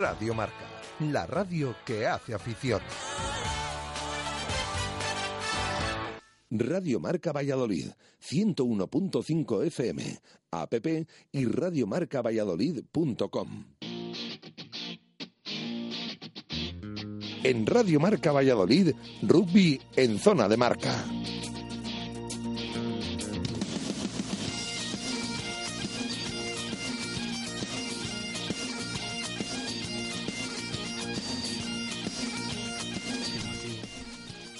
Radio Marca, la radio que hace afición. Radio Marca Valladolid, 101.5 FM, app y radiomarcavalladolid.com. En Radio Marca Valladolid, rugby en zona de marca.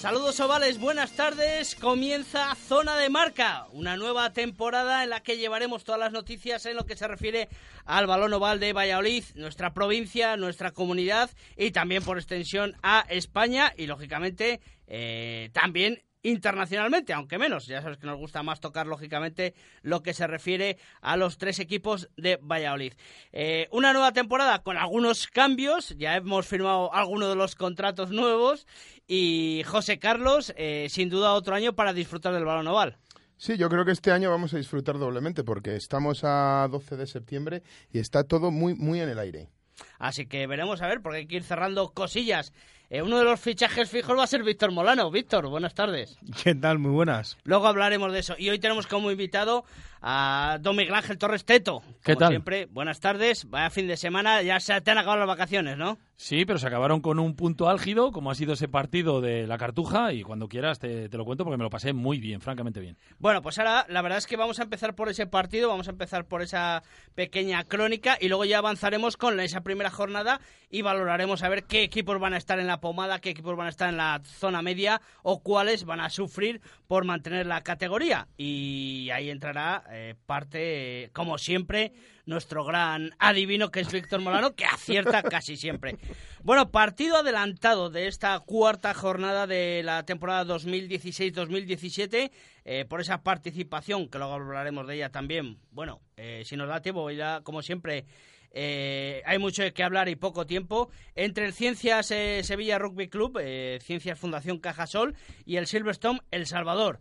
Saludos ovales, buenas tardes. Comienza Zona de Marca, una nueva temporada en la que llevaremos todas las noticias en lo que se refiere al balón oval de Valladolid, nuestra provincia, nuestra comunidad y también por extensión a España y lógicamente eh, también internacionalmente, aunque menos. Ya sabes que nos gusta más tocar, lógicamente, lo que se refiere a los tres equipos de Valladolid. Eh, una nueva temporada con algunos cambios, ya hemos firmado algunos de los contratos nuevos y José Carlos, eh, sin duda otro año para disfrutar del balón oval. Sí, yo creo que este año vamos a disfrutar doblemente porque estamos a 12 de septiembre y está todo muy, muy en el aire. Así que veremos a ver, porque hay que ir cerrando cosillas eh, uno de los fichajes fijos va a ser Víctor Molano. Víctor, buenas tardes. ¿Qué tal? Muy buenas. Luego hablaremos de eso. Y hoy tenemos como invitado a Don Miguel Ángel Torres Teto. ¿Qué tal? siempre, buenas tardes. Vaya fin de semana. Ya se te han acabado las vacaciones, ¿no? Sí, pero se acabaron con un punto álgido, como ha sido ese partido de la Cartuja. Y cuando quieras te, lo cuento porque me lo pasé muy bien, francamente bien. Bueno, pues ahora la verdad es que vamos a empezar por ese partido. Vamos a empezar por esa pequeña crónica. Y luego ya avanzaremos con esa primera jornada y valoraremos a ver qué equipos van a estar en la pomada, qué equipos van a estar en la zona media o cuáles van a sufrir por mantener la categoría. Y ahí entrará eh, parte, como siempre, nuestro gran adivino que es Víctor Molano, que acierta casi siempre. Bueno, partido adelantado de esta cuarta jornada de la temporada 2016-2017, eh, por esa participación, que luego hablaremos de ella también. Bueno, eh, si nos da tiempo, ya como siempre eh, hay mucho que hablar y poco tiempo. Entre el Ciencias eh, Sevilla Rugby Club, eh, Ciencias Fundación Cajasol y el Silverstone El Salvador.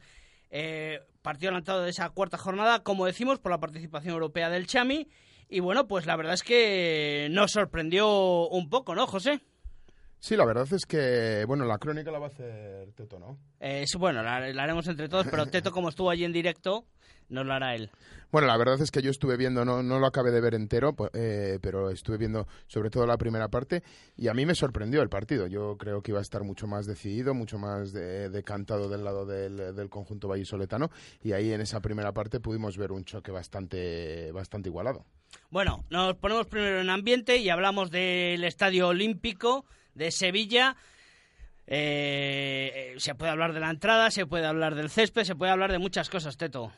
Partido adelantado de esa cuarta jornada, como decimos, por la participación europea del Chami. Y bueno, pues la verdad es que nos sorprendió un poco, ¿no, José? Sí, la verdad es que, bueno, la crónica la va a hacer Teto, ¿no? bueno, la, haremos entre todos, pero Teto, como estuvo allí en directo, nos lo hará él. Bueno, la verdad es que yo estuve viendo, no, no lo acabé de ver entero, eh, pero estuve viendo sobre todo la primera parte y a mí me sorprendió el partido. Yo creo que iba a estar mucho más decidido, mucho más decantado del lado del, del, conjunto vallisoletano y ahí en esa primera parte pudimos ver un choque bastante, bastante igualado. Bueno, nos ponemos primero en ambiente y hablamos del Estadio Olímpico de Sevilla. Eh, se puede hablar de la entrada, se puede hablar del césped, se puede hablar de muchas cosas, Teto.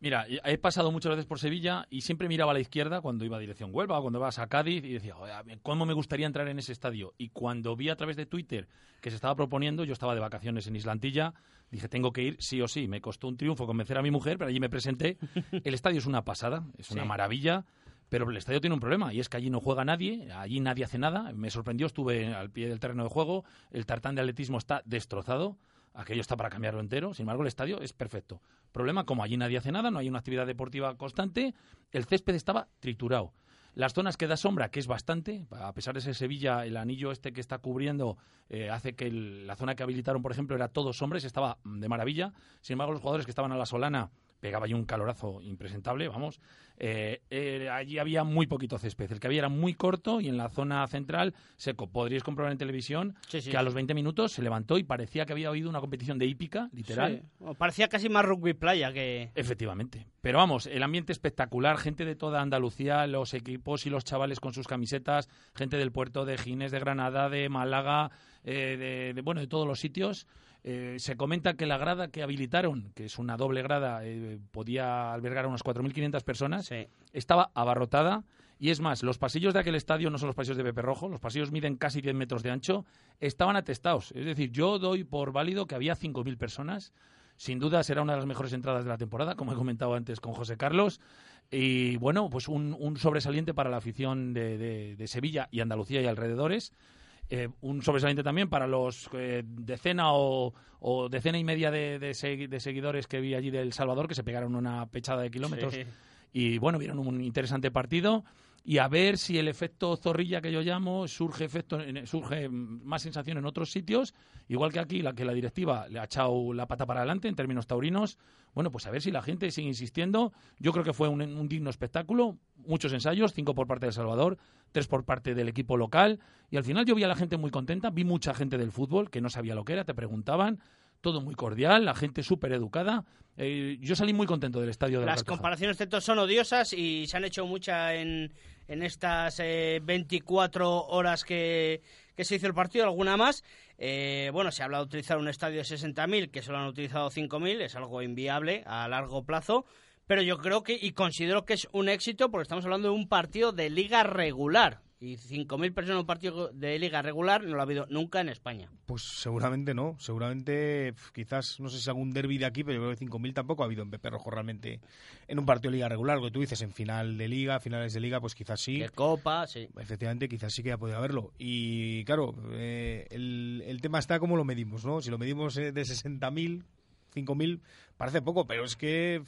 Mira, he pasado muchas veces por Sevilla y siempre miraba a la izquierda cuando iba a dirección Huelva o cuando ibas a Cádiz y decía, ¿cómo me gustaría entrar en ese estadio? Y cuando vi a través de Twitter que se estaba proponiendo, yo estaba de vacaciones en Islantilla, dije, tengo que ir sí o sí. Me costó un triunfo convencer a mi mujer, pero allí me presenté. El estadio es una pasada, es una maravilla. Pero el estadio tiene un problema y es que allí no juega nadie, allí nadie hace nada. Me sorprendió, estuve al pie del terreno de juego, el tartán de atletismo está destrozado aquello está para cambiarlo entero. Sin embargo, el estadio es perfecto. Problema, como allí nadie hace nada, no hay una actividad deportiva constante, el césped estaba triturado. Las zonas que da sombra, que es bastante, a pesar de ese Sevilla, el anillo este que está cubriendo eh, hace que la zona que habilitaron, por ejemplo, era todos hombres, estaba de maravilla. Sin embargo, los jugadores que estaban a la solana pegaba ahí un calorazo impresentable, vamos. Eh, eh, allí había muy poquito césped. El que había era muy corto y en la zona central seco. Podríais comprobar en televisión que a los 20 minutos se levantó y parecía que había habido una competición de hípica, literal. parecía casi más rugby playa que... Efectivamente. Pero vamos, el ambiente espectacular, gente de toda Andalucía, los equipos y los chavales con sus camisetas, gente del puerto de Gines, de Granada, de Málaga, eh, de, bueno, de todos los sitios. Eh, se comenta que la grada que habilitaron, que es una doble grada, eh, podía albergar a unas 4.500 personas, estaba abarrotada. Y es más, los pasillos de aquel estadio no son los pasillos de Pepe Rojo, los pasillos miden casi 10 metros de ancho, estaban atestados. Es decir, yo doy por válido que había 5.000 personas. Sin duda será una de las mejores entradas de la temporada, como he comentado antes con José Carlos. Y bueno, pues un, sobresaliente para la afición de Sevilla y Andalucía y alrededores. Eh, un sobresaliente también para los eh, decena o, decena y media de, seguidores que vi allí del Salvador, que se pegaron una pechada de kilómetros. Y bueno, vieron un interesante partido. Y a ver si el efecto zorrilla que yo llamo surge efecto surge más sensación en otros sitios igual que aquí la que la directiva le ha echado la pata para adelante en términos taurinos. Bueno pues a ver si la gente sigue insistiendo. Yo creo que fue un, un digno espectáculo muchos ensayos cinco por parte de El Salvador tres por parte del equipo local y al final yo vi a la gente muy contenta vi mucha gente del fútbol que no sabía lo que era te preguntaban todo muy cordial, la gente súper educada. Eh, yo salí muy contento del estadio de la Las Cartuja. comparaciones de todos son odiosas y se han hecho muchas en, en estas eh, 24 horas que, que se hizo el partido, alguna más. Eh, bueno, se habla de utilizar un estadio de 60.000, que solo han utilizado 5.000, es algo inviable a largo plazo. Pero yo creo que, y considero que es un éxito, porque estamos hablando de un partido de liga regular. Y 5.000 personas en un partido de liga regular no lo ha habido nunca en España. Pues seguramente no. Seguramente, quizás, no sé si algún derby de aquí, pero yo creo que 5.000 tampoco ha habido en Pepe Rojo realmente en un partido de liga regular. Lo que tú dices, en final de liga, finales de liga, pues quizás sí. De Copa, sí. Efectivamente, quizás sí que ha podido haberlo. Y claro, eh, el, el tema está como lo medimos, ¿no? Si lo medimos eh, de 60.000, 5.000, parece poco, pero es que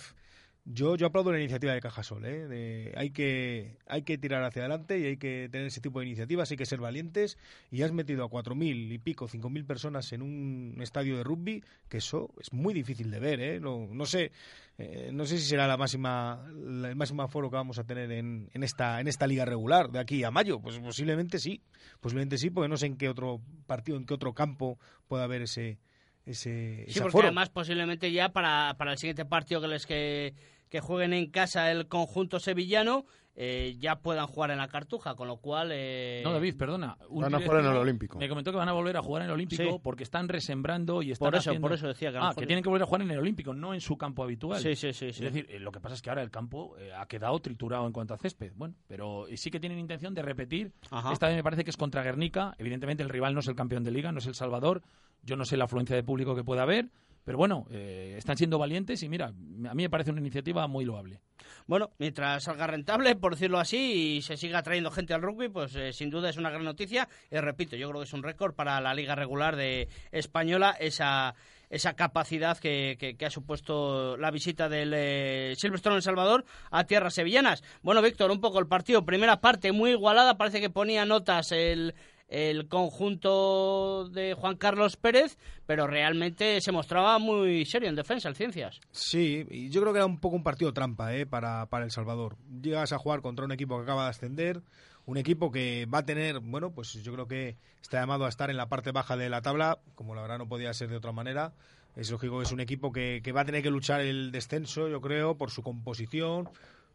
yo, yo aplaudo la iniciativa de Cajasol. ¿eh? De- hay, que, hay que tirar hacia adelante y hay que tener ese tipo de iniciativas, hay que ser valientes. Y has metido a 4.000 y pico, 5.000 personas en un estadio de rugby, que eso es muy difícil de ver. ¿eh? No, no sé eh, no sé si será la máxima la- el máximo aforo que vamos a tener en, en esta en esta liga regular de aquí a mayo pues posiblemente sí posiblemente sí porque no sé en qué otro partido en qué otro campo puede haber ese ese, Sí, ese porque además posiblemente ya para, para el siguiente partido que les que, que jueguen en casa el conjunto sevillano eh, ya puedan jugar en la Cartuja, con lo cual... eh, No, David, perdona. un Van a jugar en el Olímpico. Me comentó que van a volver a jugar en el Olímpico Sí. porque están resembrando y están Por eso, haciendo- por eso decía que Ah, mejor- que tienen que volver a jugar en el Olímpico, no en su campo habitual. Sí, sí, sí. Es sí. decir, eh, lo que pasa es que ahora el campo eh, ha quedado triturado en cuanto a césped. Bueno, pero sí que tienen intención de repetir. Ajá. Esta vez me parece que es contra Guernica. Evidentemente el rival no es el campeón de liga, no es el Salvador. Yo no sé la afluencia de público que pueda haber. Pero bueno, eh, están siendo valientes y mira, a mí me parece una iniciativa muy loable. Bueno, mientras salga rentable, por decirlo así, y se siga trayendo gente al rugby, pues eh, sin duda es una gran noticia. Y repito, yo creo que es un récord para la liga regular de española esa esa capacidad que, ha supuesto la visita del eh, Silverstone en Salvador a tierras sevillanas. Bueno, Víctor, un poco el partido. Primera parte muy igualada, parece que ponía notas el, el conjunto de Juan Carlos Pérez, pero realmente se mostraba muy serio en defensa, el Ciencias. Sí, y yo creo que era un poco un partido trampa ¿eh? para, para El Salvador. Llegas a jugar contra un equipo que acaba de ascender, un equipo que va a tener, bueno, pues yo creo que está llamado a estar en la parte baja de la tabla, como la verdad no podía ser de otra manera. Es lógico que es un equipo que, que va a tener que luchar el descenso, yo creo, por su composición,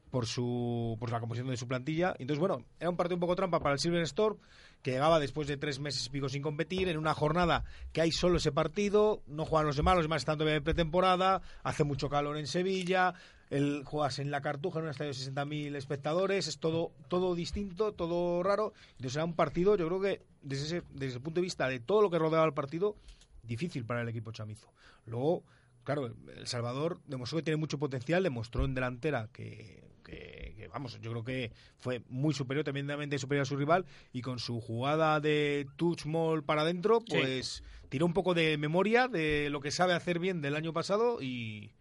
por su por la composición de su plantilla. Entonces, bueno, era un partido un poco trampa para el Silver Storm, que llegaba después de tres meses y pico sin competir, en una jornada que hay solo ese partido, no juegan los demás, los demás están todavía en pretemporada, hace mucho calor en Sevilla, el, juegas en la Cartuja, en un estadio de 60.000 espectadores, es todo, todo distinto, todo raro. Entonces era un partido, yo creo que desde, ese, desde el punto de vista de todo lo que rodeaba el partido, difícil para el equipo chamizo. Luego, claro, El Salvador demostró que tiene mucho potencial, demostró en delantera que, que- que, vamos, yo creo que fue muy superior, tremendamente superior a su rival, y con su jugada de touch mall para adentro, Sí. pues tiró un poco de memoria de lo que sabe hacer bien del año pasado y,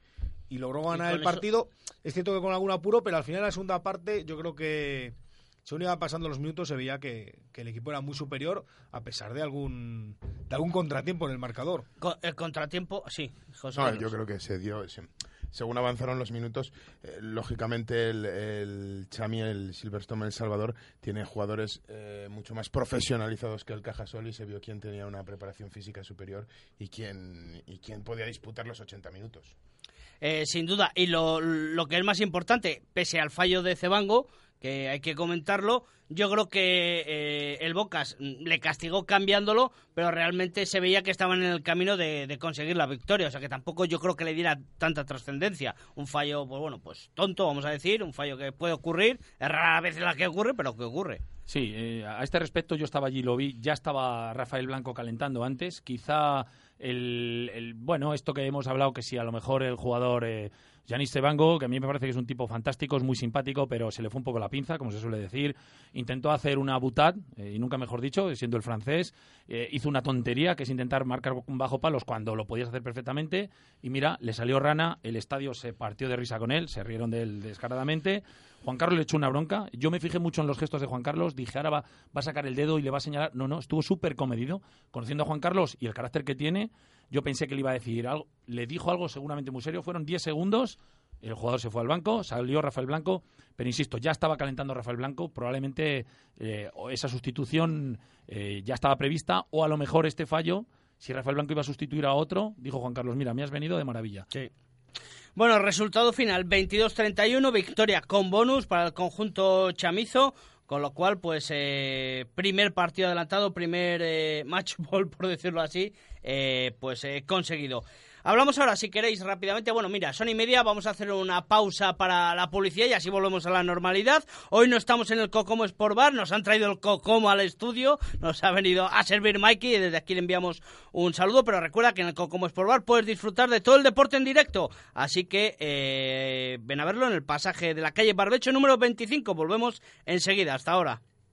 y logró ganar el eso- partido. Es cierto que con algún apuro, pero al final la segunda parte yo creo que según iba pasando los minutos se veía que, que el equipo era muy superior a pesar de algún de algún contratiempo en el marcador. El contratiempo, sí, José. No, yo creo que se dio. se- según avanzaron los minutos, eh, lógicamente el, el Chami, el Silverstone El Salvador, tiene jugadores eh, mucho más profesionalizados que el Cajasol y se vio quién tenía una preparación física superior y quién, y quién podía disputar los 80 minutos. Eh, sin duda. Y lo, lo que es más importante, pese al fallo de Cebango, que hay que comentarlo, yo creo que eh, el Bocas mm, le castigó cambiándolo, pero realmente se veía que estaban en el camino de, de conseguir la victoria. O sea que tampoco yo creo que le diera tanta trascendencia. Un fallo, pues bueno, pues tonto, vamos a decir, un fallo que puede ocurrir, es rara vez la que ocurre, pero que ocurre. Sí, eh, a este respecto yo estaba allí, lo vi, ya estaba Rafael Blanco calentando antes, quizá el, el- bueno, esto que hemos hablado, que si a lo mejor el jugador eh, Yanis Tebango, que a mí me parece que es un tipo fantástico, es muy simpático, pero se le fue un poco la pinza, como se suele decir. Intentó hacer una butad, eh, y nunca mejor dicho, siendo el francés. Eh, hizo una tontería, que es intentar marcar bajo palos cuando lo podías hacer perfectamente. Y mira, le salió rana, el estadio se partió de risa con él, se rieron de él descaradamente. Juan Carlos le echó una bronca. Yo me fijé mucho en los gestos de Juan Carlos. Dije, ahora va, va a sacar el dedo y le va a señalar. No, no, estuvo súper comedido. Conociendo a Juan Carlos y el carácter que tiene, yo pensé que le iba a decir algo. Le dijo algo seguramente muy serio. Fueron 10 segundos. El jugador se fue al banco, salió Rafael Blanco, pero insisto, ya estaba calentando Rafael Blanco. Probablemente eh, esa sustitución eh, ya estaba prevista, o a lo mejor este fallo, si Rafael Blanco iba a sustituir a otro, dijo Juan Carlos: Mira, me has venido de maravilla. Sí. Bueno, resultado final: 22-31, victoria con bonus para el conjunto chamizo. Con lo cual, pues, eh, primer partido adelantado, primer eh, match ball, por decirlo así, eh, pues eh, conseguido. Hablamos ahora, si queréis, rápidamente. Bueno, mira, son y media, vamos a hacer una pausa para la publicidad y así volvemos a la normalidad. Hoy no estamos en el Cocomo Sport Bar, nos han traído el Cocomo al estudio, nos ha venido a servir Mikey y desde aquí le enviamos un saludo, pero recuerda que en el Cocomo Sport Bar puedes disfrutar de todo el deporte en directo. Así que eh, ven a verlo en el pasaje de la calle Barbecho número 25. Volvemos enseguida, hasta ahora.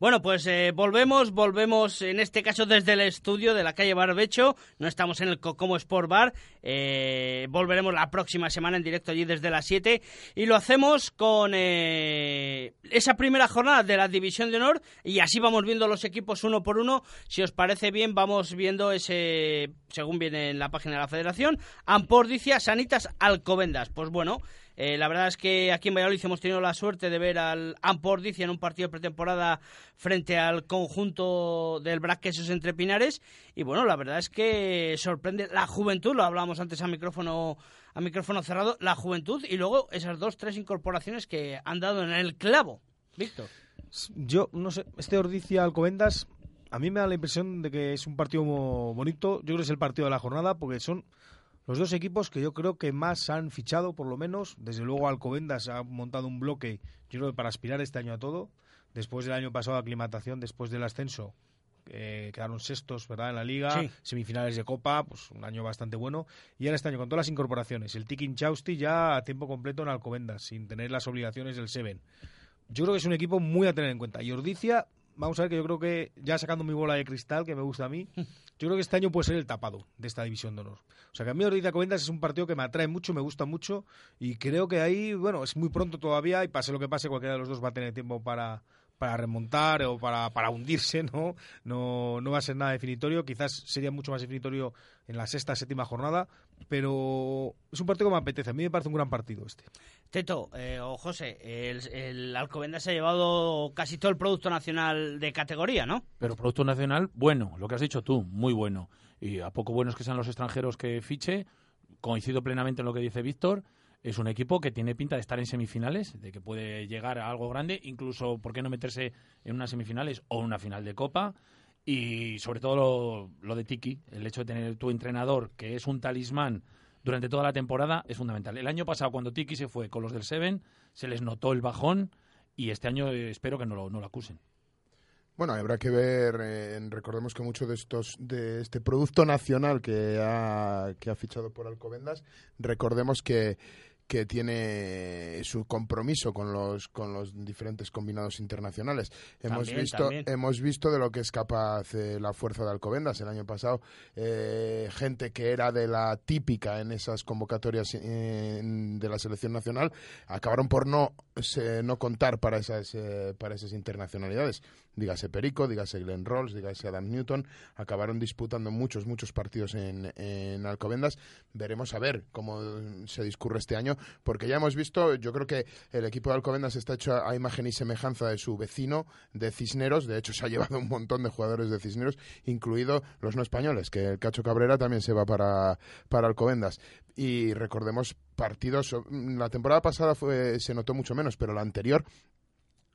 Bueno, pues eh, volvemos, volvemos en este caso desde el estudio de la calle Barbecho. No estamos en el Cocomo Sport Bar. Eh, volveremos la próxima semana en directo allí desde las 7. Y lo hacemos con eh, esa primera jornada de la División de Honor. Y así vamos viendo los equipos uno por uno. Si os parece bien, vamos viendo ese, según viene en la página de la Federación, Ampordicia, Sanitas, Alcobendas. Pues bueno. Eh, la verdad es que aquí en Valladolid hemos tenido la suerte de ver al Ampordicia en un partido pretemporada frente al conjunto del Braquesos entre Pinares. Y bueno, la verdad es que sorprende la juventud, lo hablábamos antes a micrófono, a micrófono cerrado, la juventud y luego esas dos, tres incorporaciones que han dado en el clavo. Víctor. Yo, no sé, este Ordicia Alcobendas a mí me da la impresión de que es un partido bonito. Yo creo que es el partido de la jornada porque son los dos equipos que yo creo que más han fichado, por lo menos. Desde luego Alcobendas ha montado un bloque, yo creo que para aspirar este año a todo. Después del año pasado de aclimatación, después del ascenso, eh, quedaron sextos, ¿verdad? En la liga, Sí. semifinales de Copa, pues un año bastante bueno. Y ahora este año con todas las incorporaciones, el Tiki Chausti ya a tiempo completo en Alcobendas, sin tener las obligaciones del Seven. Yo creo que es un equipo muy a tener en cuenta. Y Ordicia, vamos a ver que yo creo que, ya sacando mi bola de cristal, que me gusta a mí, yo creo que este año puede ser el tapado de esta división de honor. O sea que a mí Ordicia Comendas es un partido que me atrae mucho, me gusta mucho, y creo que ahí, bueno, es muy pronto todavía, y pase lo que pase, cualquiera de los dos va a tener tiempo para para remontar o para, para hundirse, ¿no? ¿no? No va a ser nada definitorio, quizás sería mucho más definitorio en la sexta, séptima jornada, pero es un partido que me apetece, a mí me parece un gran partido este. Teto, eh, o José, el, el Alcobendas se ha llevado casi todo el producto nacional de categoría, ¿no? Pero Producto Nacional, bueno, lo que has dicho tú, muy bueno. Y a poco buenos que sean los extranjeros que fiche, coincido plenamente en lo que dice Víctor, es un equipo que tiene pinta de estar en semifinales, de que puede llegar a algo grande, incluso, ¿por qué no meterse en unas semifinales o una final de Copa? Y sobre todo lo, de Tiki, el hecho de tener tu entrenador, que es un talismán durante toda la temporada, es fundamental. El año pasado, cuando Tiki se fue con los del Seven, se les notó el bajón y este año eh, espero que no lo, no lo acusen. Bueno, habrá que ver, eh, recordemos que mucho de estos de este producto nacional que ha, que ha fichado por Alcobendas, recordemos que que tiene su compromiso con los con los diferentes combinados internacionales. Hemos También, visto también. hemos visto de lo que es capaz eh, la fuerza de Alcobendas el año pasado, eh, gente que era de la típica en esas convocatorias eh, de la selección nacional acabaron por no se- no contar para esas eh, para esas internacionalidades. Dígase Perico, dígase Glenn Rolls, dígase Adam Newton, acabaron disputando muchos muchos partidos en, en Alcobendas. Veremos a ver cómo se discurre este año, porque ya hemos visto, yo creo que el equipo de Alcobendas está hecho a, imagen y semejanza de su vecino de Cisneros. De hecho, se ha llevado un montón de jugadores de Cisneros, incluido los no españoles, que el Cacho Cabrera también se va para, para Alcobendas. Y recordemos partidos, la temporada pasada fue, se notó mucho menos, pero la anterior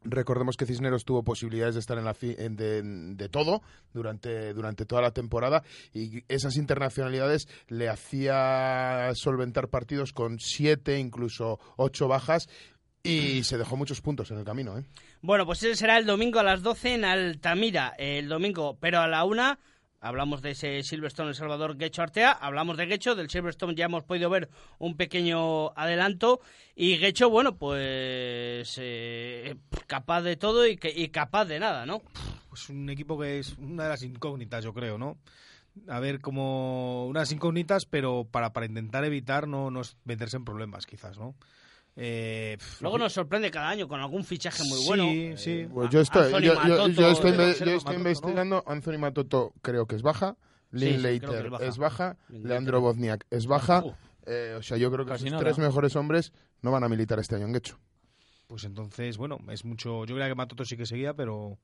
Recordemos que Cisneros tuvo posibilidades de estar en la fi- de, de todo durante, durante toda la temporada y esas internacionalidades le hacía solventar partidos con siete, incluso ocho bajas y se dejó muchos puntos en el camino. ¿eh? Bueno, pues ese será el domingo a las 12 en Altamira, el domingo, pero a la una hablamos de ese Silverstone El Salvador Guecho Artea, hablamos de Guecho, del Silverstone ya hemos podido ver un pequeño adelanto y Guecho, bueno, pues eh, capaz de todo y, que- y capaz de nada, ¿no? Pues un equipo que es una de las incógnitas, yo creo, ¿no? A ver, como unas incógnitas, pero para, para intentar evitar no, no meterse en problemas, quizás, ¿no? Eh, Luego nos sorprende cada año con algún fichaje muy bueno. Sí, sí. Pues yo estoy, yo, yo- Matoto, yo estoy, pero yo observa estoy Matoto, investigando. Anthony Matoto creo que es baja. Sí, sí, es baja. es baja. Linklater. Leandro Bozniak es baja. Uh, Eh, o sea, yo creo que Casi nada. tres mejores hombres no van a militar este año en Guecho. Pues entonces, bueno, es mucho. Yo creía que Matoto sí que seguía, pero.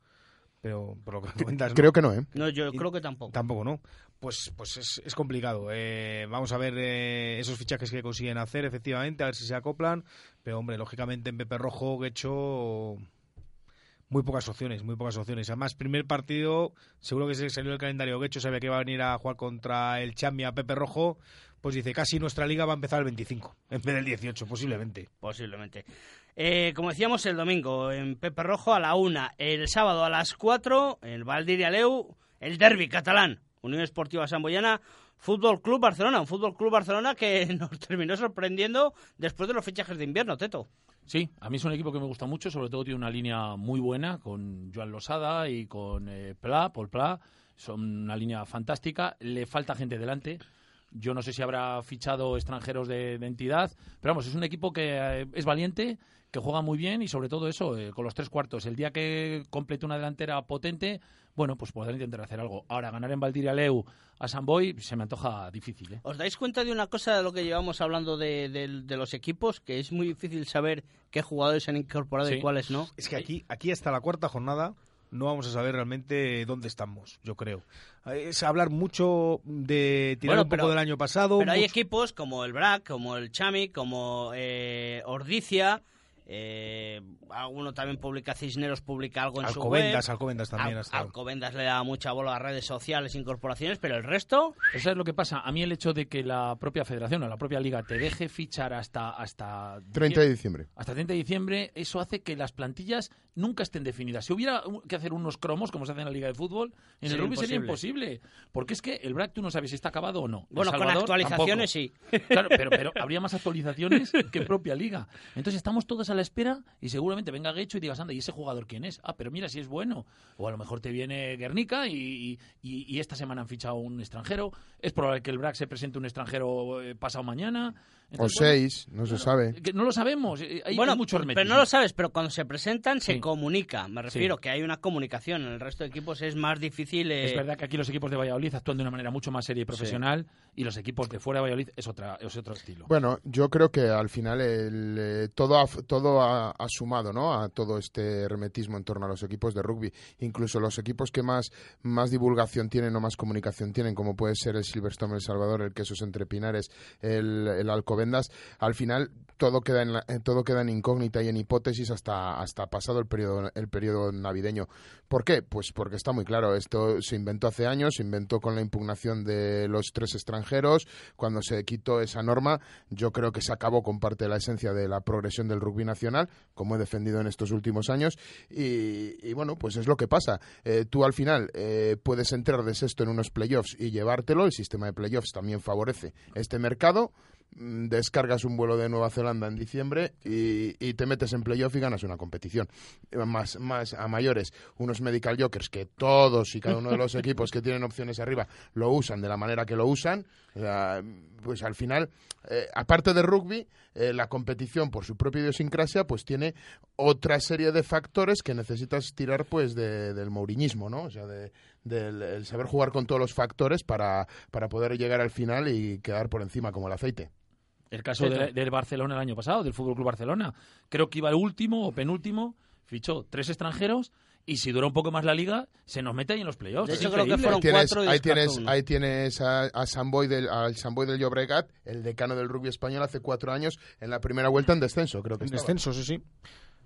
Pero por lo que comentas. ¿no? Creo que no, ¿eh? No, yo creo que tampoco. Tampoco, ¿no? Pues, pues es, es complicado. Eh, vamos a ver eh, esos fichajes que consiguen hacer, efectivamente, a ver si se acoplan. Pero, hombre, lógicamente en Pepe Rojo, Guecho, muy pocas opciones, muy pocas opciones. Además, primer partido, seguro que se salió el calendario Guecho, sabe que va a venir a jugar contra el Chamia Pepe Rojo. Pues dice, casi nuestra liga va a empezar el 25, en vez del 18, posiblemente. Posiblemente. Eh, como decíamos, el domingo en Pepe Rojo a la una, el sábado a las 4 en Valdir Aleu, el derby catalán, Unión Esportiva Samboyana, Fútbol Club Barcelona, un Fútbol Club Barcelona que nos terminó sorprendiendo después de los fichajes de invierno, Teto. Sí, a mí es un equipo que me gusta mucho, sobre todo tiene una línea muy buena con Joan Losada y con eh, Pla, Paul Pla. Son una línea fantástica. Le falta gente delante. Yo no sé si habrá fichado extranjeros de, de entidad, pero vamos, es un equipo que eh, es valiente, que juega muy bien y sobre todo eso, eh, con los tres cuartos. El día que complete una delantera potente, bueno, pues podrá intentar hacer algo. Ahora, ganar en Valdiraleu a San Boy se me antoja difícil, ¿eh? ¿Os dais cuenta de una cosa de lo que llevamos hablando de, de- de los equipos? Que es muy difícil saber qué jugadores se han incorporado y Sí. cuáles no. Es que aquí, aquí hasta la cuarta jornada no vamos a saber realmente dónde estamos, yo creo. Es hablar mucho de tirar Bueno, un poco pero- del año pasado. Pero hay equipos como el BRAC, como el Chami, como eh, Ordicia, Eh, alguno también publica, Cisneros publica algo en Alcobendas, su web. Alcobendas también Al-. Alcobendas le da mucha bola a redes sociales, incorporaciones, pero el resto... Eso es lo que pasa. A mí el hecho de que la propia federación o la propia liga te deje fichar hasta... hasta 30 de diciembre. Hasta 30 de diciembre, eso hace que las plantillas nunca estén definidas. Si hubiera que hacer unos cromos, como se hace en la Liga de Fútbol, en el rugby sería imposible. Porque es que el BRAC tú no sabes si está acabado o no. Bueno, con Salvador, actualizaciones tampoco. sí. Claro, pero, pero habría más actualizaciones que propia liga. Entonces estamos todos a la espera y seguramente venga Guecho y digas, anda, ¿y ese jugador quién es? Ah, pero mira si es bueno. O a lo mejor te viene Guernica y, esta semana han fichado un extranjero. Es probable que el BRAC se presente un extranjero eh, pasado mañana. O bueno, seis, no se sabe. que no lo sabemos. eh, Hay, bueno, hay mucho pero hermetismo. no lo sabes, pero cuando se presentan se Sí. comunica. Me refiero Sí. que hay una comunicación. En el resto de equipos es más difícil. eh, Es verdad que aquí los equipos de Valladolid actúan de una manera mucho más seria y profesional y los equipos de fuera de Valladolid es, otra, es otro estilo. Bueno, yo creo que al final el, eh, todo, ha, todo ha, ha sumado ¿no? a todo este hermetismo en torno a los equipos de rugby. Incluso los equipos que más, más divulgación tienen o más comunicación tienen, como puede ser el Silverstone El Salvador, el Quesos Entre Pinares, el, el Alcobendas, al final todo queda en la- eh, todo queda en incógnita y en hipótesis hasta hasta pasado el periodo el periodo navideño. ¿Por qué? Pues porque está muy claro, esto se inventó hace años, se inventó con la impugnación de los tres extranjeros, cuando se quitó esa norma, yo creo que se acabó con parte de la esencia de la progresión del rugby nacional, como he defendido en estos últimos años, y, bueno, pues es lo que pasa. Eh, tú al final eh, puedes entrar de sexto en unos playoffs y llevártelo, el sistema de playoffs también favorece este mercado, descargas un vuelo de Nueva Zelanda en diciembre y, y te metes en playoff y ganas una competición. Eh, Más, más a mayores, unos medical jokers que todos y cada uno de los equipos que tienen opciones arriba lo usan de la manera que lo usan. Pues al final, eh, aparte de rugby, eh, la competición por su propia idiosincrasia, pues tiene otra serie de factores que necesitas tirar pues de- del mouriñismo, ¿no? O sea, de- del el saber jugar con todos los factores para, para poder llegar al final y quedar por encima como el aceite. El caso de- del Barcelona el año pasado, del Fútbol Club Barcelona. Creo que iba el último o penúltimo, fichó tres extranjeros y si dura un poco más la liga, se nos mete ahí en los playoffs. De Es hecho, creo que increíble. fueron tienes, cuatro y ahí tienes, ahí tienes a, a Samboy del, al Samboy del Llobregat, el decano del rugby español hace cuatro años, en la primera vuelta en descenso, creo que En estaba. descenso, sí, sí.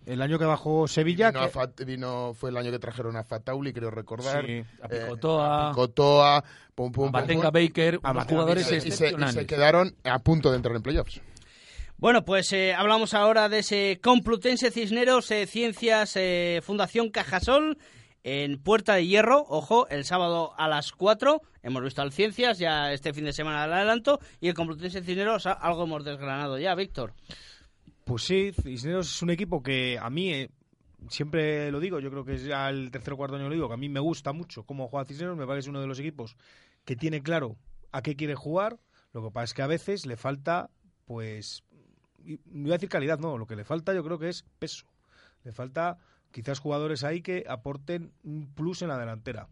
El año que bajó Sevilla. Vino, a que- Fat- vino- fue el año que trajeron a Fatauli, creo recordar. Sí. A Eh, Picotoa, a Picotoa, pum, pum, a pum, Batenga pum. Baker, a jugadores Baker. y, se, y excepcionales. se quedaron a punto de entrar en playoffs. Bueno, pues eh, hablamos ahora de ese Complutense Cisneros eh, Ciencias eh, Fundación Cajasol en Puerta de Hierro, ojo, el sábado a las 4. Hemos visto al Ciencias, ya este fin de semana al adelanto, y el Complutense Cisneros algo hemos desgranado ya, Víctor. Pues sí, Cisneros es un equipo que a mí, eh, siempre lo digo, yo creo que es ya el tercer o cuarto año lo digo, que a mí me gusta mucho cómo juega Cisneros, me parece que uno de los equipos que tiene claro a qué quiere jugar, lo que pasa es que a veces le falta, pues, no voy a decir calidad, no, lo que le falta yo creo que es peso. Le falta quizás jugadores ahí que aporten un plus en la delantera.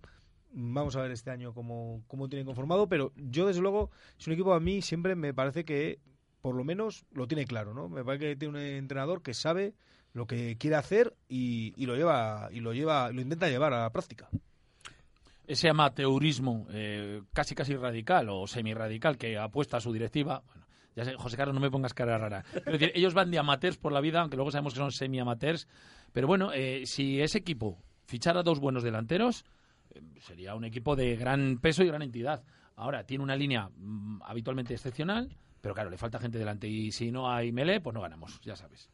Vamos a ver este año cómo, cómo tienen conformado, pero yo desde luego es un equipo a mí siempre me parece que por lo menos lo tiene claro, ¿no? Me parece que tiene un entrenador que sabe lo que quiere hacer y, y lo lleva y lo lleva lo intenta llevar a la práctica. ese amateurismo eh, casi casi radical o semi-radical que apuesta a su directiva. Bueno, ya sé, José Carlos, no me pongas cara rara. Ellos van de amateurs por la vida, aunque luego sabemos que son semi-amateurs. Pero bueno, eh, si ese equipo fichara dos buenos delanteros, eh, sería un equipo de gran peso y gran entidad. Ahora, tiene una línea mm, habitualmente excepcional, pero claro, le falta gente delante. Y si no hay melee, pues no ganamos, ya sabes.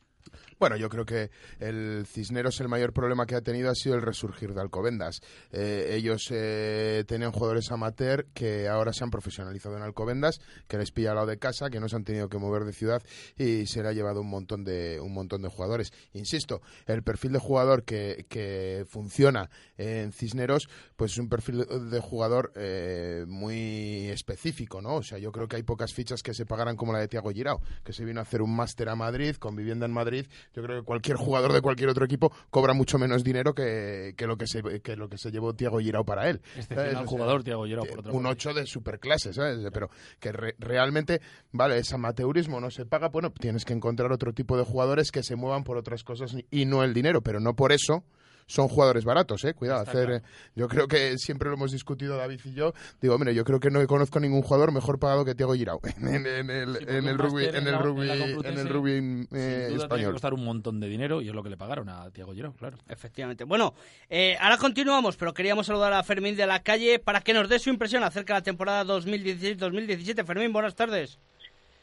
Bueno, yo creo que el Cisneros el mayor problema que ha tenido ha sido el resurgir de Alcobendas. Eh, ellos eh, tenían jugadores amateur que ahora se han profesionalizado en Alcobendas, que les pilla al lado de casa, que no se han tenido que mover de ciudad y se le ha llevado un montón de un montón de jugadores. Insisto, el perfil de jugador que, que funciona en Cisneros, pues es un perfil de jugador eh, muy específico, ¿no? O sea, yo creo que hay pocas fichas que se pagaran como la de Tiago Girao, que se vino a hacer un máster a Madrid con vivienda en Madrid. Yo creo que cualquier jugador de cualquier otro equipo cobra mucho menos dinero que, que lo que se que lo que se llevó Tiago Girao para él. Excepcional ¿Sabes? O sea, jugador, Thiago Girao, por otra un parte. 8 de superclase, ¿sabes? Pero que re- realmente, vale, es amateurismo, no se paga, bueno, tienes que encontrar otro tipo de jugadores que se muevan por otras cosas y no el dinero, pero no por eso son jugadores baratos, ¿eh? Cuidado, hacer, eh, yo creo que siempre lo hemos discutido David y yo. Digo, hombre, yo creo que no conozco ningún jugador mejor pagado que Tiago Girau en, el, en el rugby, en el rugby, en el rugby español. costar un montón de dinero y es lo que le pagaron a Tiago Girau, claro. Efectivamente. Bueno, eh, ahora continuamos, pero queríamos saludar a Fermín de la calle para que nos dé su impresión acerca de la temporada 2016-2017. Fermín, buenas tardes.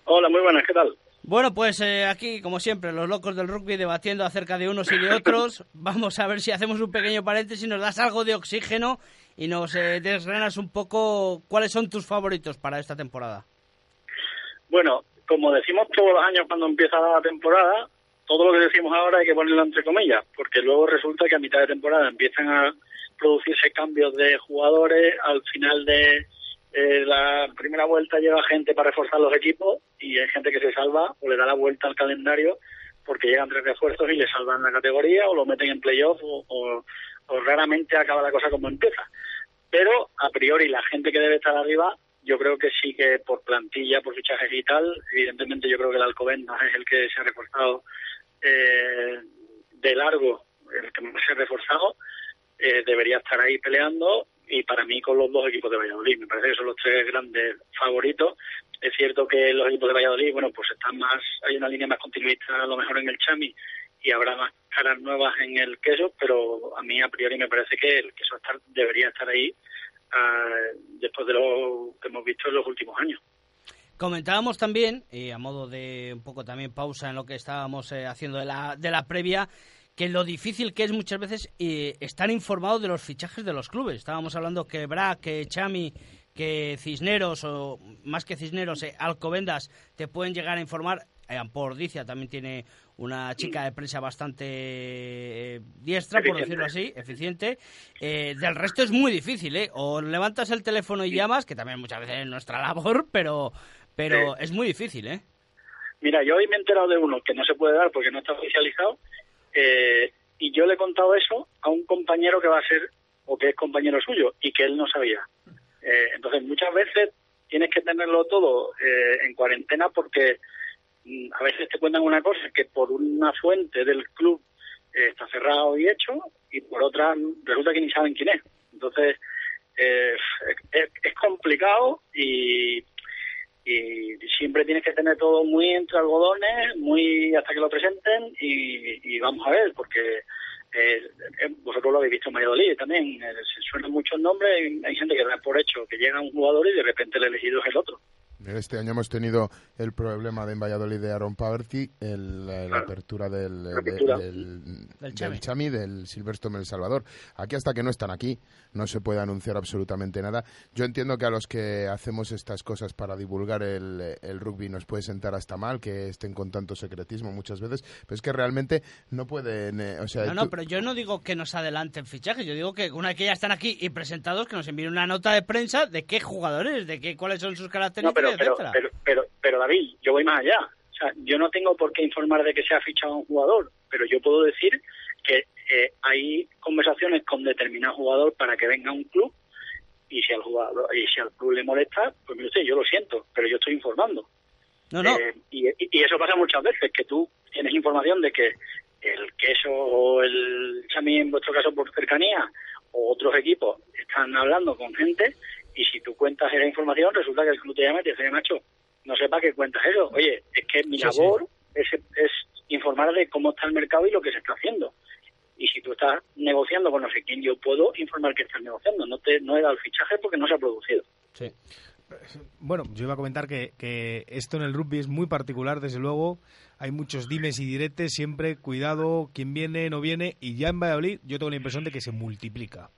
Hola, muy buenas, ¿qué tal? Bueno, pues eh, aquí, como siempre, los locos del rugby debatiendo acerca de unos y de otros. Vamos a ver si hacemos un pequeño paréntesis, nos das algo de oxígeno y nos eh, desgranas un poco cuáles son tus favoritos para esta temporada. Bueno, como decimos todos los años cuando empieza la temporada, todo lo que decimos ahora hay que ponerlo entre comillas, porque luego resulta que a mitad de temporada empiezan a producirse cambios de jugadores, al final de eh, la primera vuelta lleva gente para reforzar los equipos y hay gente que se salva o le da la vuelta al calendario porque llegan tres refuerzos y le salvan la categoría o lo meten en playoff o, o, raramente acaba la cosa como empieza. Pero a priori la gente que debe estar arriba yo creo que sí que por plantilla, por fichajes y tal, evidentemente yo creo que el Alcobendas es el que se ha reforzado eh, de largo, el que más se ha reforzado, eh, debería estar ahí peleando y para mí con los dos equipos de Valladolid. Me parece que son los tres grandes favoritos. Es cierto que los equipos de Valladolid, bueno, pues están más, hay una línea más continuista a lo mejor en el Chami y habrá más caras nuevas en el queso, pero a mí a priori me parece que el queso estar, debería estar ahí uh, después de lo que hemos visto en los últimos años. Comentábamos también, y a modo de un poco también pausa en lo que estábamos eh, haciendo de la, de la previa, que lo difícil que es muchas veces eh, estar informado de los fichajes de los clubes. Estábamos hablando que Bra, que Chami, que Cisneros, o más que Cisneros, eh, Alcobendas, te pueden llegar a informar. Eh, Ampordicia también tiene una chica de prensa bastante eh, diestra, por decirlo así, eficiente. Eh, del resto es muy difícil, ¿eh? O levantas el teléfono y llamas, que también muchas veces es nuestra labor, pero, pero es muy difícil, ¿eh? Mira, yo hoy me he enterado de uno que no se puede dar porque no está oficializado, eh, y yo le he contado eso a un compañero que va a ser o que es compañero suyo y que él no sabía. Eh, entonces, muchas veces tienes que tenerlo todo eh, en cuarentena porque mm, a veces te cuentan una cosa que por una fuente del club eh, está cerrado y hecho y por otra resulta que ni saben quién es. Entonces, eh, es, es complicado y y siempre tienes que tener todo muy entre algodones, muy hasta que lo presenten y, y vamos a ver, porque eh, vosotros lo habéis visto en Valladolid también, eh, se suenan muchos nombres, y hay gente que da por hecho que llega un jugador y de repente el elegido es el otro. Este año hemos tenido el problema de en Valladolid de Aaron Poverty, el, la, Claro. apertura del, La de- apertura. del, Del del Chami. Chami, del Silverstone El Salvador. Aquí hasta que no están aquí no se puede anunciar absolutamente nada. Yo entiendo que a los que hacemos estas cosas para divulgar el, el rugby nos puede sentar hasta mal, que estén con tanto secretismo muchas veces, pero es que realmente no pueden... eh, o sea, No, no, tú- pero yo no digo que nos adelanten fichajes, yo digo que una vez que ya están aquí y presentados, que nos envíen una nota de prensa de qué jugadores, de qué, cuáles son sus No, características, pero, pero, pero, pero, pero David, yo voy más allá. O sea, yo no tengo por qué informar de que se ha fichado un jugador, pero yo puedo decir que eh, hay conversaciones con determinado jugador para que venga a un club y si al jugador y si al club le molesta, pues mire usted, yo lo siento, pero yo estoy informando. No, no. Eh, y, y- eso pasa muchas veces, que tú tienes información de que el queso o el chami, en vuestro caso por cercanía, o otros equipos están hablando con gente y si tú cuentas esa información resulta que el club te llama y te dice, macho, no sepa que cuentas eso. Oye, es que mi Sí, labor Es, es informar de cómo está el mercado y lo que se está haciendo. Y si tú estás negociando con no sé quién, yo puedo informar que estás negociando. No te no he dado el fichaje porque no se ha producido. Sí. Bueno, yo iba a comentar que, que esto en el rugby es muy particular, desde luego. Hay muchos dimes y diretes, siempre cuidado, quién viene, no viene. Y ya en Valladolid yo tengo la impresión de que se multiplica.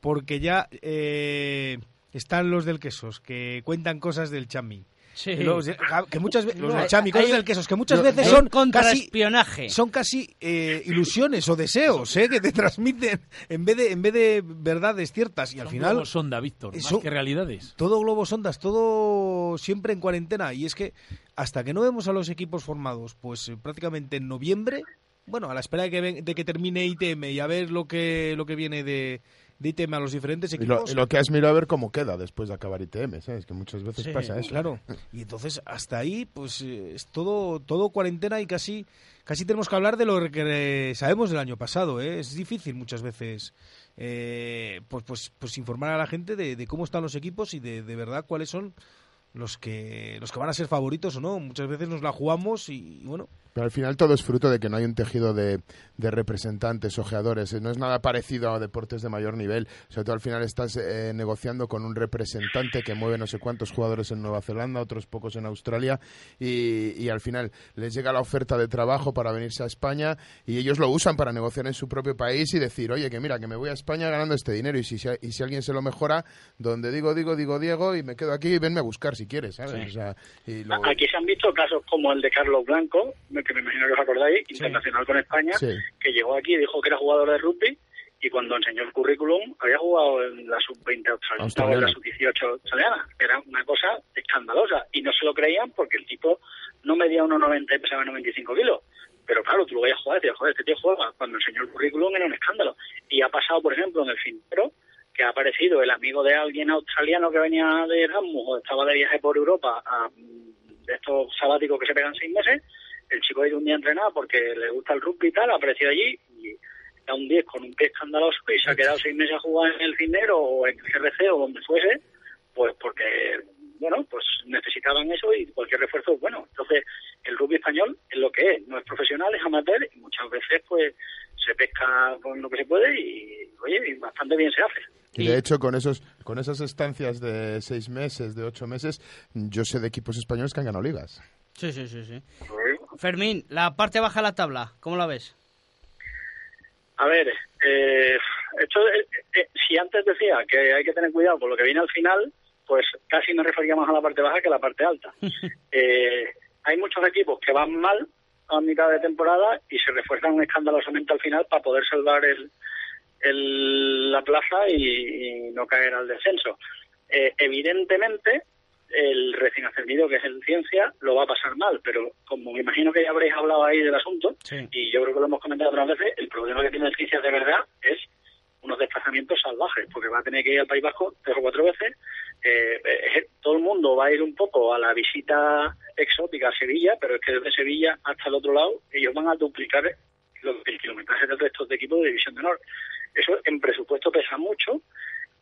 Porque ya eh, están los del quesos, que cuentan cosas del chami. Sí. Los- que muchas veces los No, del chami, cosas hay- del quesos, que muchas veces hay son un casi contraespionaje. son casi eh, ilusiones o deseos ¿eh? que te transmiten en vez de en vez de verdades ciertas y al final globos sonda, Víctor, más son- que realidades. todo globos ondas, todo siempre en cuarentena. Y es que hasta que no vemos a los equipos formados, pues eh, prácticamente en noviembre, bueno, a la espera de que, ven- de que termine ITM y a ver lo que, lo que viene de, de ITM a los diferentes Y lo, equipos. y lo que has mirado a ver cómo queda después de acabar ITM, ¿sabes? Que muchas veces Sí, pasa eso. Claro. Y entonces hasta ahí, pues eh, es todo, todo cuarentena y casi, casi tenemos que hablar de lo que sabemos del año pasado. ¿eh? Es difícil muchas veces, eh, pues, pues, pues informar a la gente de, de cómo están los equipos y de, de verdad cuáles son los que, los que van a ser favoritos o no. Muchas veces nos la jugamos y, y bueno. Pero al final todo es fruto de que no hay un tejido de, de representantes, ojeadores. No es nada parecido a deportes de mayor nivel. Sobre todo al final estás eh, negociando con un representante que mueve no sé cuántos jugadores en Nueva Zelanda, otros pocos en Australia, y, y al final les llega la oferta de trabajo para venirse a España y ellos lo usan para negociar en su propio país y decir, oye, que mira, que me voy a España ganando este dinero y si, y si alguien se lo mejora, donde digo, digo, digo, Diego, y me quedo aquí, venme a buscar si quieres, ¿sabes? O sea, y lo- Aquí se han visto casos como el de Carlos Blanco, que me imagino que os acordáis, internacional con España, Sí. que llegó aquí y dijo que era jugador de rugby y cuando enseñó el currículum había jugado en la sub-20 australiana, o en la Australiana. sub-18 australiana. Era una cosa escandalosa y no se lo creían porque el tipo no medía 1,90 y pesaba 95 kilos. Pero claro, tú lo veías jugar y decías, joder, este tío juega. Cuando enseñó el currículum era un escándalo. Y ha pasado, por ejemplo, en el Fintero, que ha aparecido el amigo de alguien australiano que venía de Erasmus o estaba de viaje por Europa a mm, de estos sabáticos que se pegan seis meses. El chico ha ido un día a entrenar porque le gusta el rugby y tal, ha aparecido allí y da un 10 con un pie escandaloso y se ha quedado seis meses a jugar en el Findero o en el GRC o donde fuese, pues porque, bueno, pues necesitaban eso y cualquier refuerzo es bueno. Entonces, el rugby español es lo que es, no es profesional, es amateur y muchas veces pues se pesca con lo que se puede y, oye, y bastante bien se hace. Y de hecho, con esos con esas estancias de seis meses, de ocho meses, yo sé de equipos españoles que han ganado ligas. Sí, sí, sí, sí. Fermín, la parte baja de la tabla, ¿cómo la ves? A ver, eh, esto, eh, eh, si antes decía que hay que tener cuidado con lo que viene al final, pues casi me refería más a la parte baja que a la parte alta. Eh, hay muchos equipos que van mal a mitad de temporada y se refuerzan escandalosamente al final para poder salvar el, el- la plaza y, y no caer al descenso. Eh, evidentemente, el recién ascendido, que es el Ciencia, lo va a pasar mal, pero como me imagino que ya habréis hablado ahí del asunto, y yo creo que lo hemos comentado otras veces, el problema que tiene el Ciencia de verdad es unos desplazamientos salvajes, porque va a tener que ir al País Vasco tres o cuatro veces. Eh, eh, todo el mundo va a ir un poco a la visita exótica a Sevilla, pero es que desde Sevilla hasta el otro lado ellos van a duplicar lo- el kilometraje del resto de equipos de División de Honor. Eso en presupuesto pesa mucho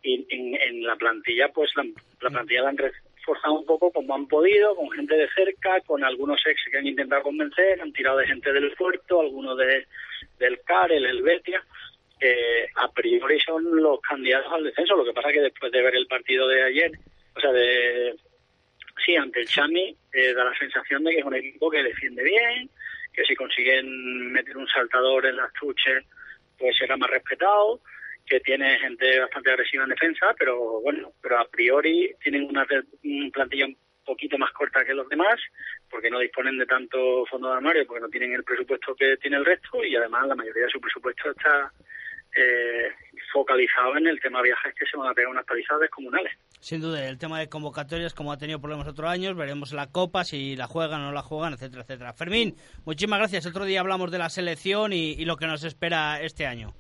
y en, en la plantilla, pues la, la plantilla la han reforzado un poco como han podido, con gente de cerca, con algunos ex que han intentado convencer, han tirado de gente del puerto, algunos de, del CAR, el Helvetia, que a priori son los candidatos al descenso. Lo que pasa que después de ver el partido de ayer, o sea, de sí, ante el Chami, eh, da la sensación de que es un equipo que defiende bien, que si consiguen meter un saltador en las truches, pues será más respetado, que tiene gente bastante agresiva en defensa, pero bueno, pero a priori tienen una re- un plantilla un poquito más corta que los demás, porque no disponen de tanto fondo de armario, porque no tienen el presupuesto que tiene el resto, y además la mayoría de su presupuesto está eh, focalizado en el tema viajes que se van a pegar unas palizadas descomunales. Sin duda, el tema de convocatorias, como ha tenido problemas otros años, veremos la Copa, si la juegan o no la juegan, etcétera, etcétera. Fermín, muchísimas gracias. Otro día hablamos de la selección y lo que nos espera este año.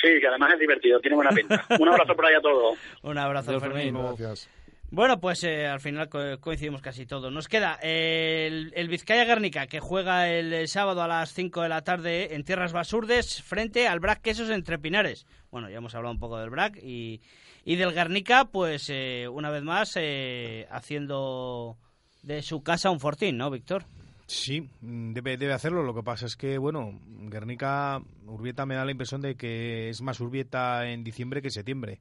Sí, que además es divertido, tiene buena pinta. Un abrazo por ahí a todos. Un abrazo, Fermín. Gracias. Bueno, pues eh, al final co- coincidimos casi todos. Nos queda eh, el, el Vizcaya Guernica, que juega el, sábado a las 5 de la tarde en Tierras Basurdes, frente al Brac Quesos entre Pinares. Bueno, ya hemos hablado un poco del Brac y, y del Guernica, pues eh, una vez más eh, haciendo de su casa un fortín, ¿no, Víctor? Sí, mm, debe, debe hacerlo. Lo que pasa es que, bueno, Guernica, Urbieta me da la impresión de que es más Urbieta en diciembre que en septiembre.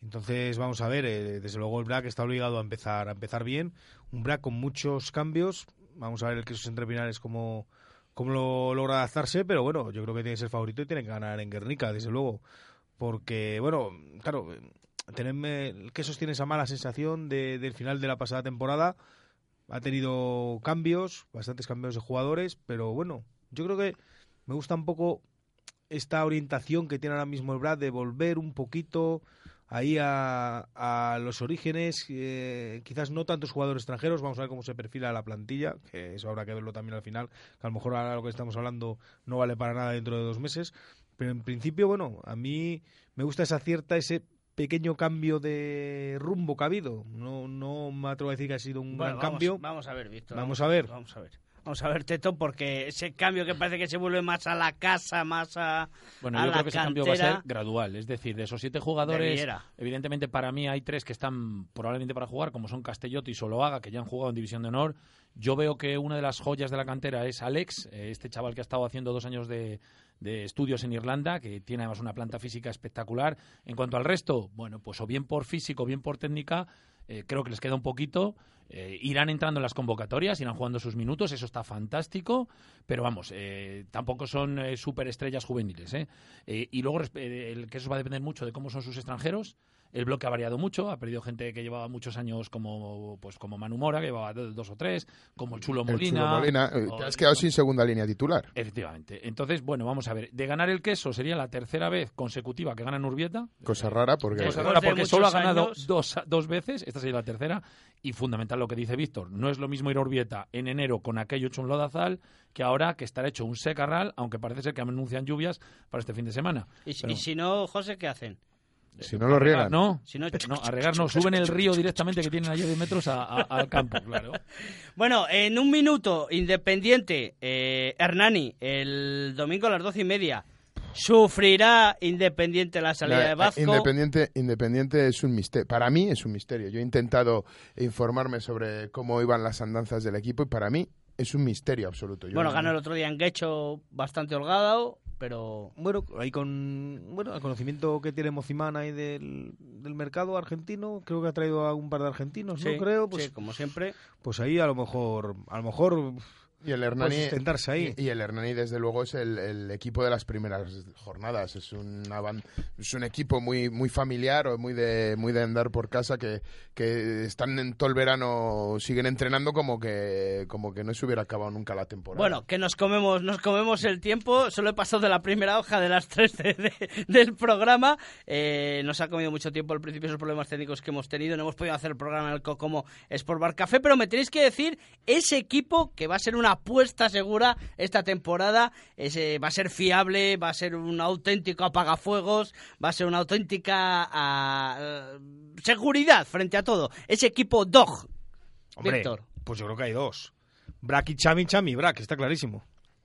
Entonces, vamos a ver, eh, desde luego el Black está obligado a empezar a empezar bien. Un Black con muchos cambios. Vamos a ver el que sus entrepinales cómo, cómo lo logra adaptarse, pero bueno, yo creo que tiene que ser favorito y tiene que ganar en Guernica, desde luego. Porque, bueno, claro, eh, tenerme, el Quesos tiene esa mala sensación de- del final de la pasada temporada. Ha tenido cambios, bastantes cambios de jugadores, pero bueno, yo creo que me gusta un poco esta orientación que tiene ahora mismo el Brad de volver un poquito ahí a, a los orígenes, eh, quizás no tantos jugadores extranjeros, vamos a ver cómo se perfila la plantilla, que eso habrá que verlo también al final, que a lo mejor ahora lo que estamos hablando no vale para nada dentro de dos meses, Pero en principio, bueno, a mí me gusta esa cierta, ese pequeño cambio de rumbo que ha habido. No, no me atrevo a decir que ha sido un Bueno, gran vamos- cambio. Vamos a ver, Víctor. Vamos a ver. Vamos a ver. Vamos a ver, Teto, porque ese cambio que parece que se vuelve más a la casa, más a, Bueno, a yo la creo que ese cambio va a ser cantera. gradual. Es decir, de esos siete jugadores, evidentemente para mí hay tres que están probablemente para jugar, como son Castellotti y Soloaga, que ya han jugado en División de Honor. Yo veo que una de las joyas de la cantera es Alex, eh, este chaval que ha estado haciendo dos años de, de estudios en Irlanda, que tiene además una planta física espectacular. En cuanto al resto, bueno, pues o bien por físico o bien por técnica, eh, creo que les queda un poquito. Eh, irán entrando en las convocatorias, irán jugando sus minutos, eso está fantástico, pero vamos, eh, tampoco son eh, superestrellas juveniles. y luego, el, que eso va a depender mucho de cómo son sus extranjeros. El bloque ha variado mucho, ha perdido gente que llevaba muchos años como pues como Manu Mora, que llevaba do- dos o tres, como el Chulo El Molina. Chulo Molina, eh, o- te has quedado sin segunda línea titular. Efectivamente. Entonces, bueno, vamos a ver. De ganar el queso sería la tercera vez consecutiva que gana en Urbieta. Cosa rara porque... Cosa rara porque solo ha ganado dos, dos veces, esta sería la tercera, y fundamental lo que dice Víctor, no es lo mismo ir a Urbieta en enero con aquello hecho un lodazal que ahora que estará hecho un secarral, aunque parece ser que anuncian lluvias para este fin de semana. Y, si- Pero- y si no, José, ¿qué hacen? Si no lo riegan. No, Si no- no, a regar no, suben el río directamente que tienen allí 10 metros a- a- al campo, claro. Bueno, en un minuto, Independiente, eh, Hernani, el domingo a las doce y media. ¿Sufrirá Independiente la salida La- de Vasco? Independiente, Independiente es un misterio. Para mí es un misterio. Yo he intentado informarme sobre cómo iban las andanzas del equipo y para mí es un misterio absoluto. Yo Bueno, no- ganó el otro día en Guecho bastante holgado, pero... Bueno, ahí con bueno, el conocimiento que tiene Mozimán ahí del, del mercado argentino, creo que ha traído a un par de argentinos, Sí, ¿no? Creo, pues, sí, como siempre. pues ahí a lo mejor, a lo mejor Y el Hernani, sustentarse ahí. y, y el Hernani, desde luego, es el, el equipo de las primeras jornadas. Es, una es un equipo muy muy familiar, o muy de muy de andar por casa, que, que están en todo el verano, siguen entrenando como que como que no se hubiera acabado nunca la temporada. Bueno, que nos comemos, nos comemos el tiempo. Solo he pasado de la primera hoja de las tres de- de- del programa. Eh, nos ha comido mucho tiempo al principio esos problemas técnicos que hemos tenido. No hemos podido hacer el programa en el Cocomo Sport Bar Café, pero me tenéis que decir ese equipo que va a ser una apuesta segura esta temporada. Ese, va a ser fiable, va a ser un auténtico apagafuegos, va a ser una auténtica ah, seguridad frente a todo. Ese equipo Dog. Hombre, Víctor. pues yo creo que hay dos. Brack y Chami, Chami, Brack, está clarísimo.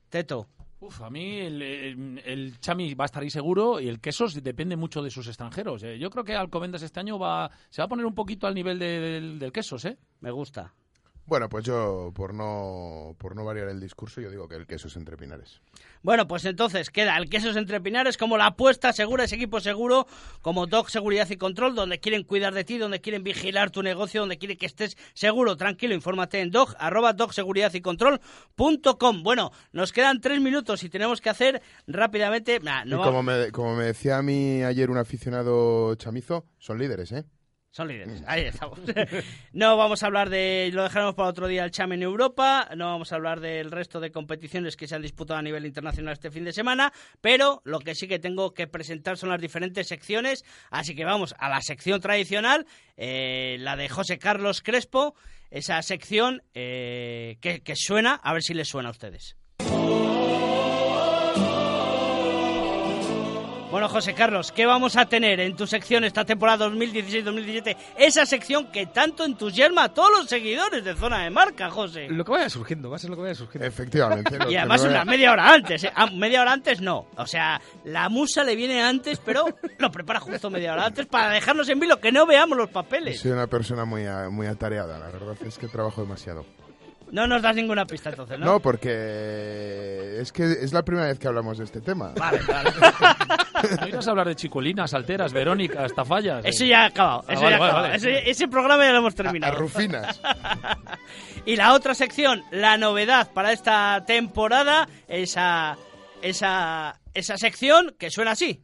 Teto. Uf, a mí el, el- el Chami va a estar ahí seguro y el Quesos depende mucho de sus extranjeros. eh. Yo creo que Alcobendas este año va se va a poner un poquito al nivel de- del, del Quesos, ¿eh? Me gusta. Bueno, pues yo, por no, por no variar el discurso, yo digo que el queso es entre pinares. Bueno, pues entonces queda el Quesos Entre Pinares como la apuesta segura, ese equipo seguro, como Dog Seguridad y Control, donde quieren cuidar de ti, donde quieren vigilar tu negocio, donde quieren que estés seguro, tranquilo. Infórmate en dog, arroba dogseguridad-y-control.com. Bueno, nos quedan tres minutos y tenemos que hacer rápidamente... Nah, no y como me, como me decía a mí ayer un aficionado chamizo, son líderes, ¿eh? Son líderes, ahí estamos. No vamos a hablar de, lo dejaremos para otro día, el Cham en Europa, no vamos a hablar del resto de competiciones que se han disputado a nivel internacional este fin de semana, pero lo que sí que tengo que presentar son las diferentes secciones, así que vamos a la sección tradicional, eh, la de José Carlos Crespo, esa sección eh, que, que suena, a ver si les suena a ustedes. Bueno, José Carlos, ¿qué vamos a tener en tu sección esta temporada 2016-2017? Esa sección que tanto entusiasma a todos los seguidores de Zona de Marca, José. Lo que vaya surgiendo, va a ser lo que vaya surgiendo. Efectivamente. Y además una vaya- media hora antes, ¿eh? Ah, media hora antes no. O sea, la musa le viene antes, pero lo prepara justo media hora antes para dejarnos en vilo, que no veamos los papeles. Soy una persona muy, muy atareada, la verdad es que trabajo demasiado. No nos das ninguna pista entonces, ¿no? No, porque es que es la primera vez que hablamos de este tema. Vale, vale. No irás a hablar de chicolinas, salteras, Verónica, estafallas. Eso ya ha acabado. Ah, Eso vale, ya ha acabado. vale. Ese, ese programa ya lo hemos terminado. A Rufinas. y la otra sección, la novedad para esta temporada, esa, esa, esa sección que suena así.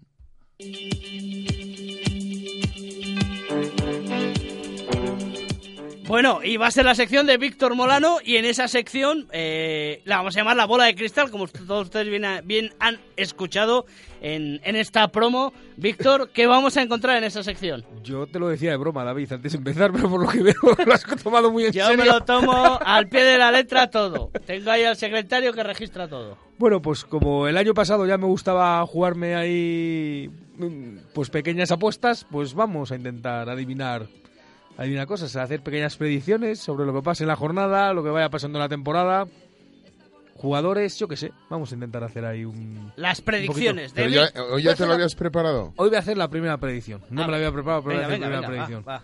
Bueno, y va a ser la sección de Víctor Molano y en esa sección eh, la vamos a llamar la bola de cristal, como todos ustedes bien, bien han escuchado en, en, esta promo. Víctor, ¿qué vamos a encontrar en esa sección? Yo te lo decía de broma, David, antes de empezar, pero por lo que veo lo has tomado muy en Yo serio. me lo tomo al pie de la letra todo. Tengo ahí al secretario que registra todo. Bueno, pues como el año pasado ya me gustaba jugarme ahí pues pequeñas apuestas, pues vamos a intentar adivinar adivinar cosas, hacer pequeñas predicciones sobre lo que pase en la jornada, lo que vaya pasando en la temporada. Jugadores, yo qué sé, vamos a intentar hacer ahí un... Las predicciones. Ya, ¿Hoy ya te lo habías preparado? Hoy voy a hacer la primera predicción. No Ah, me la había preparado, pero venga, voy a hacer la primera venga, predicción. va, va.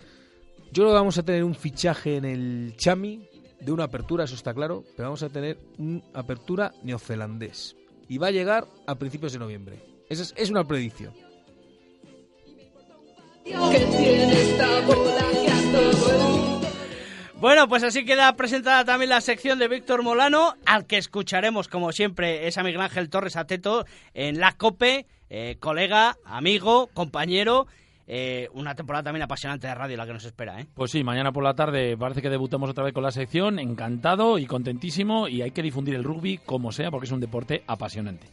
Yo creo que vamos a tener un fichaje en el Chami de una apertura, eso está claro, pero vamos a tener una apertura neozelandés. Y va a llegar a principios de noviembre. Esa es, es una predicción. Bueno, pues así queda presentada también la sección de Víctor Molano, al que escucharemos, como siempre, es a Miguel Ángel Torres Ateto en la COPE, eh, colega, amigo, compañero. eh, una temporada también apasionante de radio la que nos espera, ¿eh? Pues sí, mañana por la tarde parece que debutamos otra vez con la sección. Encantado y contentísimo. Y hay que difundir el rugby como sea, porque es un deporte apasionante.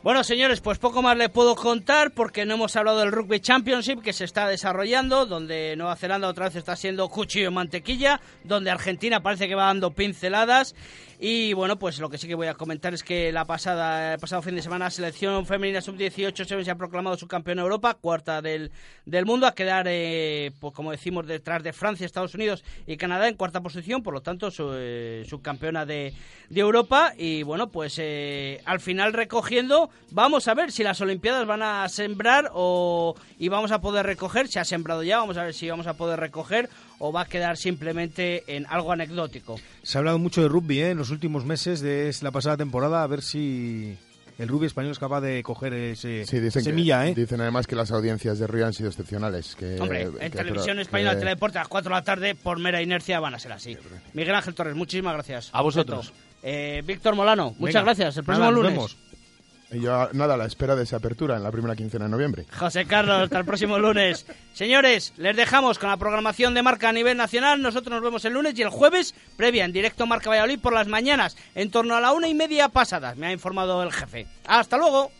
Bueno, señores, pues poco más le puedo contar porque no hemos hablado del Rugby Championship que se está desarrollando, donde Nueva Zelanda otra vez está siendo cuchillo en mantequilla, donde Argentina parece que va dando pinceladas. Y bueno, pues lo que sí que voy a comentar es que la pasada, el pasado fin de semana la selección femenina sub-18 se ha proclamado subcampeona de Europa, cuarta del, del mundo, a quedar, eh, pues como decimos, detrás de Francia, Estados Unidos y Canadá en cuarta posición, por lo tanto, eh, subcampeona de, de Europa. Y bueno, pues eh, al final recogiendo, vamos a ver si las Olimpiadas van a sembrar o y vamos a poder recoger, se ha sembrado ya, vamos a ver si vamos a poder recoger o va a quedar simplemente en algo anecdótico. Se ha hablado mucho de rugby ¿eh? en los últimos meses de la pasada temporada, a ver si el rugby español es capaz de coger ese Sí, dicen, semilla. que, ¿eh? dicen además que las audiencias de Río han sido excepcionales. Que, Hombre, que- en que- televisión que- española, Teledeporte a las 4 de la tarde, por mera inercia van a ser así. Miguel Ángel Torres, muchísimas gracias. A vosotros. Eh, Víctor Molano, muchas Venga, gracias. El próximo nada, nos lunes. vemos. Y yo, nada, a la espera de esa apertura en la primera quincena de noviembre. José Carlos, hasta el próximo lunes. Señores, les dejamos con la programación de marca a nivel nacional. Nosotros nos vemos el lunes y el jueves, previa en directo Marca Valladolid por las mañanas, en torno a la una y media pasadas, me ha informado el jefe. ¡Hasta luego!